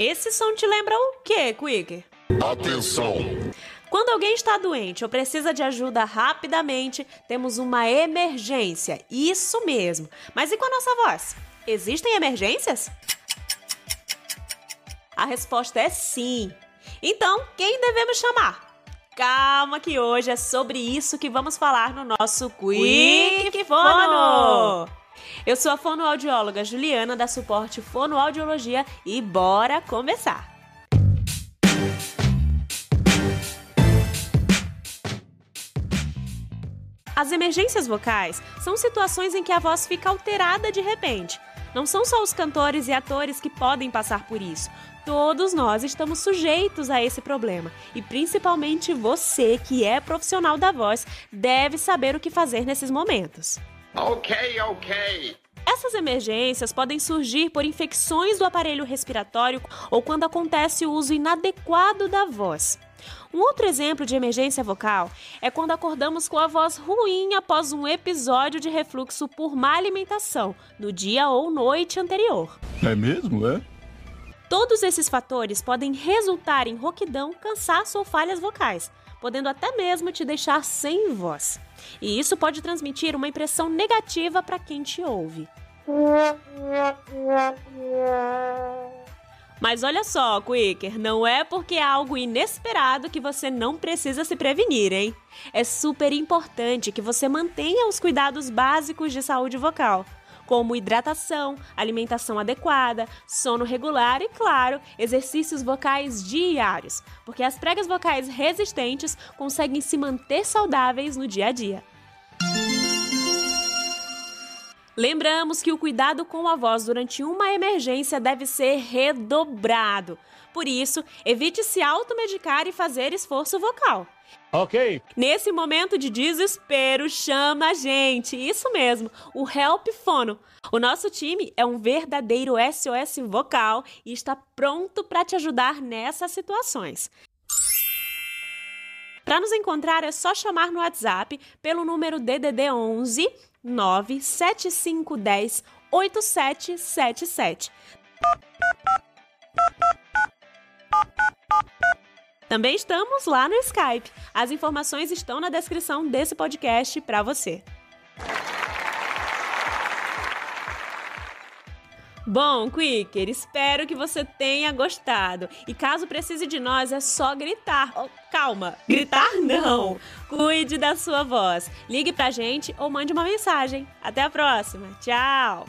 Esse som te lembra o quê, Quicker? Atenção! Quando alguém está doente ou precisa de ajuda rapidamente, temos uma emergência. Isso mesmo. Mas e com a nossa voz? Existem emergências? A resposta é sim. Então, quem devemos chamar? Calma que hoje é sobre isso que vamos falar no nosso Quick Fono! Eu sou a fonoaudióloga Juliana da Suporte Fonoaudiologia e bora começar! As emergências vocais são situações em que a voz fica alterada de repente. Não são só os cantores e atores que podem passar por isso. Todos nós estamos sujeitos a esse problema e principalmente você, que é profissional da voz, deve saber o que fazer nesses momentos. Ok, ok. Essas emergências podem surgir por infecções do aparelho respiratório ou quando acontece o uso inadequado da voz. Um outro exemplo de emergência vocal é quando acordamos com a voz ruim após um episódio de refluxo por má alimentação no dia ou noite anterior. É mesmo, é? Todos esses fatores podem resultar em rouquidão, cansaço ou falhas vocais, podendo até mesmo te deixar sem voz. E isso pode transmitir uma impressão negativa para quem te ouve. Mas olha só, Quicker, não é porque é algo inesperado que você não precisa se prevenir, hein? É super importante que você mantenha os cuidados básicos de saúde vocal como hidratação, alimentação adequada, sono regular e, claro, exercícios vocais diários, porque as pregas vocais resistentes conseguem se manter saudáveis no dia a dia. Lembramos que o cuidado com a voz durante uma emergência deve ser redobrado. Por isso, evite se automedicar e fazer esforço vocal. Ok. Nesse momento de desespero, chama a gente. Isso mesmo, o Help Fono. O nosso time é um verdadeiro SOS vocal e está pronto para te ajudar nessas situações. Para nos encontrar é só chamar no WhatsApp pelo número DDD 11 97510 8777. Também estamos lá no Skype. As informações estão na descrição desse podcast para você. Bom, Quicker, espero que você tenha gostado. E caso precise de nós, é só gritar. Oh, calma, gritar não. Cuide da sua voz. Ligue pra gente ou mande uma mensagem. Até a próxima. Tchau.